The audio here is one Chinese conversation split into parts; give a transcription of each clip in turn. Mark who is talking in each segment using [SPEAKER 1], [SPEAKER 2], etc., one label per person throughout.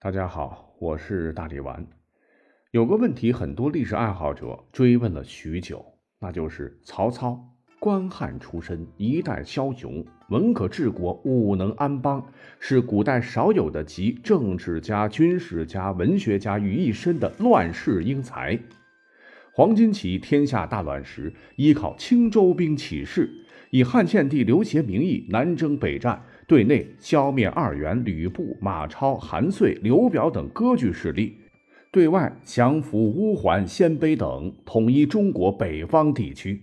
[SPEAKER 1] 大家好，我是大力丸。有个问题，很多历史爱好者追问了许久，那就是曹操，官汉出身，一代枭雄，文可治国，武能安邦，是古代少有的集政治家、军事家、文学家于一身的乱世英才。黄巾起天下大乱时，依靠青州兵起事，以汉献帝刘协名义南征北战。对内消灭二袁、吕布、马超、韩遂、刘表等割据势力；对外降服乌桓、鲜卑等，统一中国北方地区。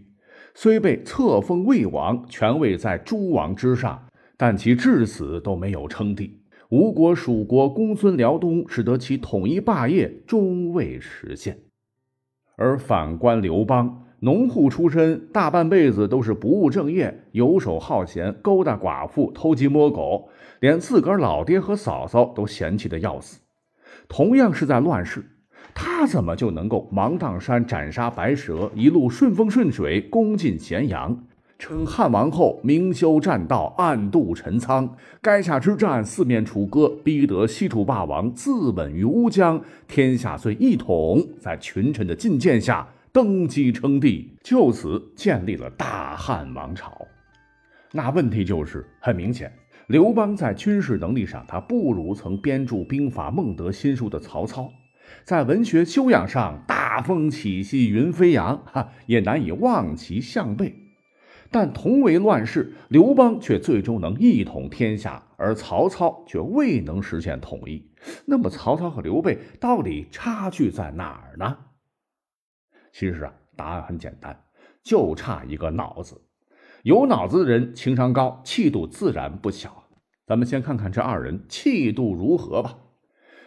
[SPEAKER 1] 虽被册封魏王，权位在诸王之上，但其至死都没有称帝。吴国、蜀国公孙辽东，使得其统一霸业终未实现。而反观刘邦。农户出身，大半辈子都是不务正业、游手好闲、勾搭寡妇、偷鸡摸狗，连自个儿老爹和嫂嫂都嫌弃的要死。同样是在乱世，他怎么就能够芒砀山斩杀白蛇，一路顺风顺水攻进咸阳，称汉王后明修栈道，暗度陈仓？垓下之战四面楚歌，逼得西楚霸王自刎于乌江，天下遂一统，在群臣的进谏下。登基称帝，就此建立了大汉王朝。那问题就是，很明显，刘邦在军事能力上，他不如曾编著兵法《孟德新书》的曹操；在文学修养上，大风起兮云飞扬，哈，也难以望其项背。但同为乱世，刘邦却最终能一统天下，而曹操却未能实现统一。那么，曹操和刘备到底差距在哪儿呢？其实啊，答案很简单，就差一个脑子。有脑子的人情商高，气度自然不小。咱们先看看这二人气度如何吧。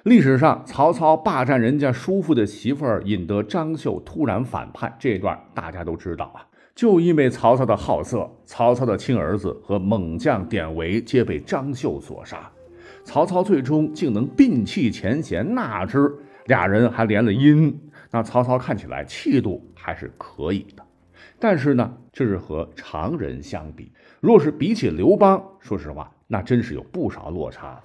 [SPEAKER 1] 历史上，曹操霸占人家叔父的媳妇儿，引得张绣突然反叛，这段大家都知道啊。就因为曹操的好色，曹操的亲儿子和猛将典韦皆被张绣所杀。曹操最终竟能摒弃前嫌，纳之，俩人还联了姻。那曹操看起来气度还是可以的，但是呢，这是和常人相比。若是比起刘邦，说实话，那真是有不少落差了。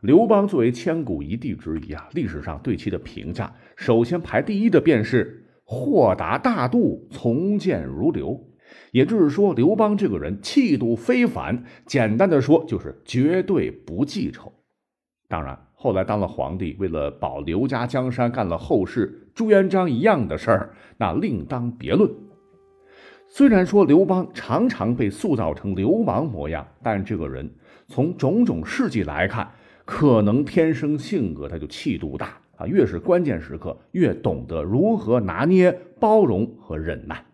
[SPEAKER 1] 刘邦作为千古一帝之一啊，历史上对其的评价，首先排第一的便是豁达大度、从谏如流。也就是说，刘邦这个人气度非凡，简单的说就是绝对不记仇。当然。后来当了皇帝，为了保刘家江山，干了后世朱元璋一样的事儿，那另当别论。虽然说刘邦常常被塑造成流氓模样，但这个人从种种事迹来看，可能天生性格他就气度大啊，越是关键时刻，越懂得如何拿捏、包容和忍耐。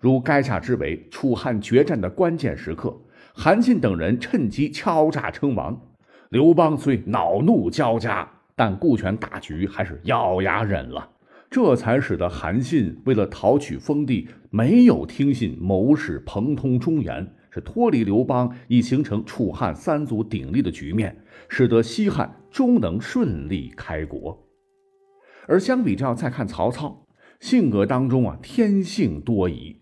[SPEAKER 1] 如垓下之围、楚汉决战的关键时刻，韩信等人趁机敲诈称王。刘邦虽恼怒交加，但顾全大局，还是咬牙忍了。这才使得韩信为了讨取封地，没有听信谋士彭通忠言，是脱离刘邦，以形成楚汉三足鼎立的局面，使得西汉终能顺利开国。而相比较，再看曹操，性格当中啊，天性多疑，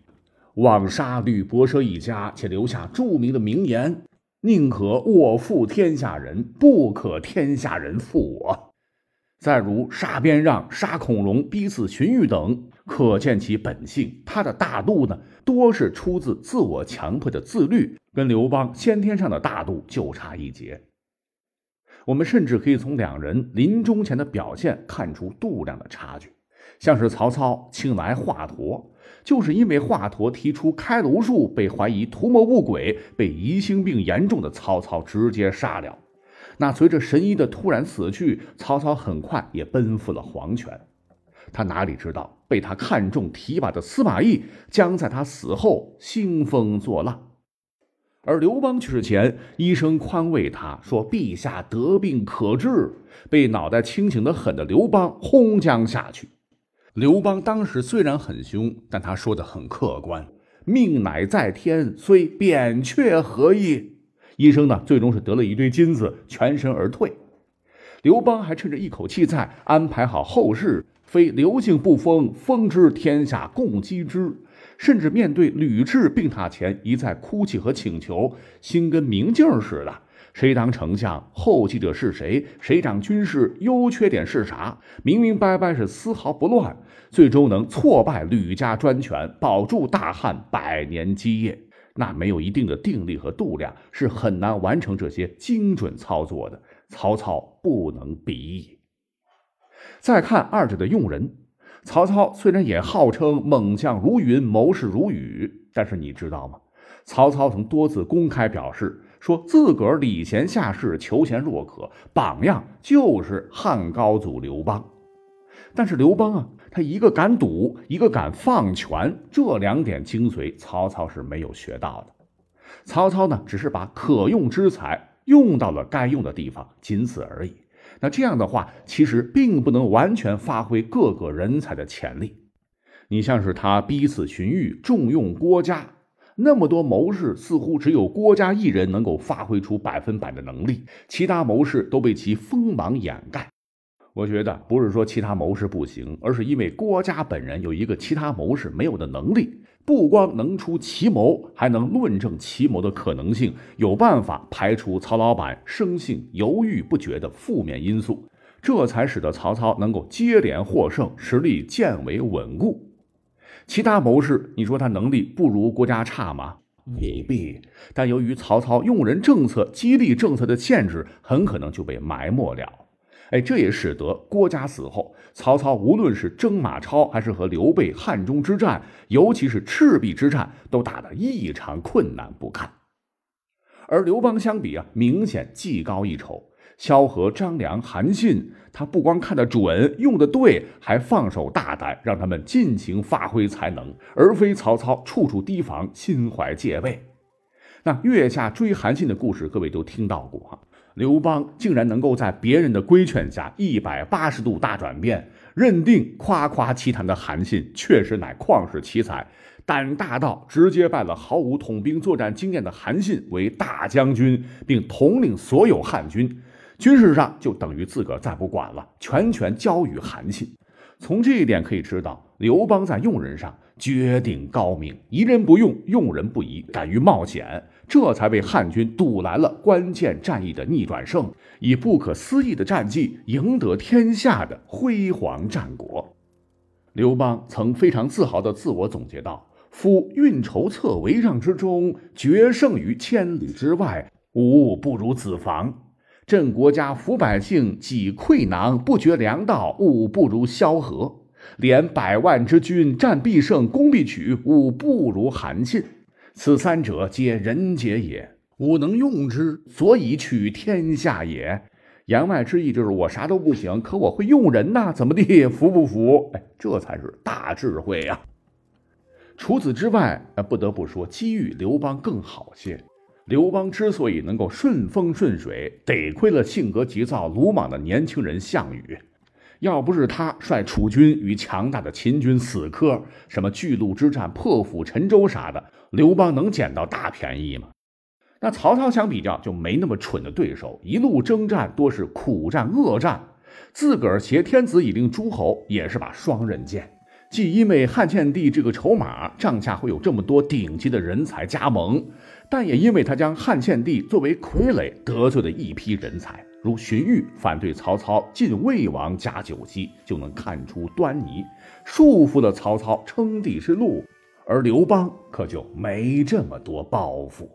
[SPEAKER 1] 枉杀吕伯奢一家，且留下著名的名言。宁可我负天下人，不可天下人负我。再如杀边让、杀孔融、逼死荀彧等，可见其本性。他的大度呢，多是出自自我强迫的自律，跟刘邦先天上的大度就差一截。我们甚至可以从两人临终前的表现看出度量的差距。像是曹操请来华佗，就是因为华佗提出开颅术，被怀疑图谋不轨，被疑心病严重的曹操直接杀了。那随着神医的突然死去，曹操很快也奔赴了黄泉。他哪里知道，被他看中提拔的司马懿将在他死后兴风作浪。而刘邦去世前，医生宽慰他说：“陛下得病可治。”被脑袋清醒的很的刘邦轰将下去。刘邦当时虽然很凶，但他说的很客观：“命乃在天，虽扁鹊何意？”医生呢，最终是得了一堆金子，全身而退。刘邦还趁着一口气在，安排好后事，非刘姓不封，封之天下共击之。甚至面对吕雉病榻前一再哭泣和请求，心跟明镜似的，谁当丞相，后继者是谁，谁掌军事，优缺点是啥，明明白白是丝毫不乱，最终能挫败吕家专权，保住大汉百年基业。那没有一定的定力和度量，是很难完成这些精准操作的。曹操不能比拟。再看二者的用人，曹操虽然也号称猛将如云，谋士如雨，但是你知道吗？曹操曾多次公开表示，说自个儿礼贤下士，求贤若渴，榜样就是汉高祖刘邦。但是刘邦啊，他一个敢赌，一个敢放权，这两点精髓，曹操是没有学到的。曹操呢，只是把可用之才用到了该用的地方，仅此而已。那这样的话，其实并不能完全发挥各个人才的潜力。你像是他逼死荀彧，重用郭嘉。那么多谋士，似乎只有郭嘉一人能够发挥出百分百的能力，其他谋士都被其锋芒掩盖。我觉得不是说其他谋士不行，而是因为郭嘉本人有一个其他谋士没有的能力，不光能出奇谋，还能论证奇谋的可能性，有办法排除曹老板生性犹豫不决的负面因素，这才使得曹操能够接连获胜，实力渐为稳固。其他谋士，你说他能力不如郭嘉差吗？未必。但由于曹操用人政策、激励政策的限制，很可能就被埋没了。哎，这也使得郭嘉死后，曹操无论是征马超，还是和刘备汉中之战，尤其是赤壁之战，都打得异常困难不堪。而刘邦相比啊，明显技高一筹。萧何、张良、韩信，他不光看得准、用得对，还放手大胆，让他们尽情发挥才能，而非曹操处处提防、心怀戒备。那月下追韩信的故事，各位都听到过哈。刘邦竟然能够在别人的规劝下，一百八十度大转变，认定夸夸其谈的韩信确实乃旷世奇才，胆大到直接拜了毫无统兵作战经验的韩信为大将军，并统领所有汉军。军事上就等于自个儿再不管了，全权交予韩信。从这一点可以知道，刘邦在用人上绝顶高明，疑人不用，用人不疑，敢于冒险，这才为汉军堵来了关键战役的逆转胜，以不可思议的战绩赢得天下的辉煌战果。刘邦曾非常自豪地自我总结道：“夫运筹策围让之中，决胜于千里之外，无不如子房。”镇国家、抚百姓、济溃囊，不绝粮道，吾不如萧何；连百万之军，战必胜，攻必取，吾不如韩信。此三者，皆人杰也，吾能用之，所以取天下也。言外之意就是我啥都不行，可我会用人呐，怎么地？服不服？哎，这才是大智慧呀！除此之外，不得不说，机遇刘邦更好些。刘邦之所以能够顺风顺水，得亏了性格急躁、鲁莽的年轻人项羽。要不是他率楚军与强大的秦军死磕，什么巨鹿之战、破釜沉舟啥的，刘邦能捡到大便宜吗？那曹操相比较就没那么蠢的对手，一路征战多是苦战恶战，自个儿挟天子以令诸侯，也是把双刃剑。既因为汉献帝这个筹码，帐下会有这么多顶级的人才加盟。但也因为他将汉献帝作为傀儡，得罪了一批人才，如荀彧反对曹操进魏王加九锡，就能看出端倪，束缚了曹操称帝之路。而刘邦可就没这么多抱负。